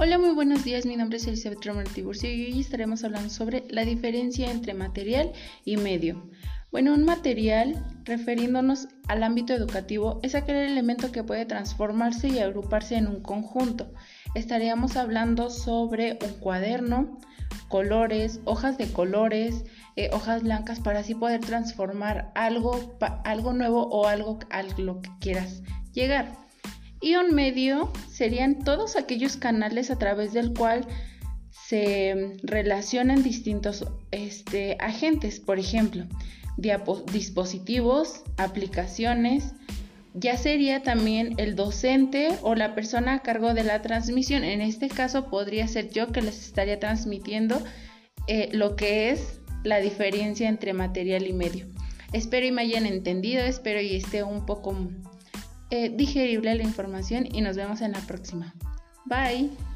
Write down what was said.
Hola, muy buenos días. Mi nombre es Elizabeth Romer Tiburcio y hoy estaremos hablando sobre la diferencia entre material y medio. Bueno, un material, refiriéndonos al ámbito educativo, es aquel elemento que puede transformarse y agruparse en un conjunto. Estaríamos hablando sobre un cuaderno, colores, hojas de colores, eh, hojas blancas para así poder transformar algo, algo nuevo o algo a lo que quieras llegar. Y un medio serían todos aquellos canales a través del cual se relacionan distintos este, agentes, por ejemplo, dispositivos, aplicaciones, ya sería también el docente o la persona a cargo de la transmisión. En este caso podría ser yo que les estaría transmitiendo eh, lo que es la diferencia entre material y medio. Espero y me hayan entendido, espero y esté un poco eh, digerible la información y nos vemos en la próxima. Bye.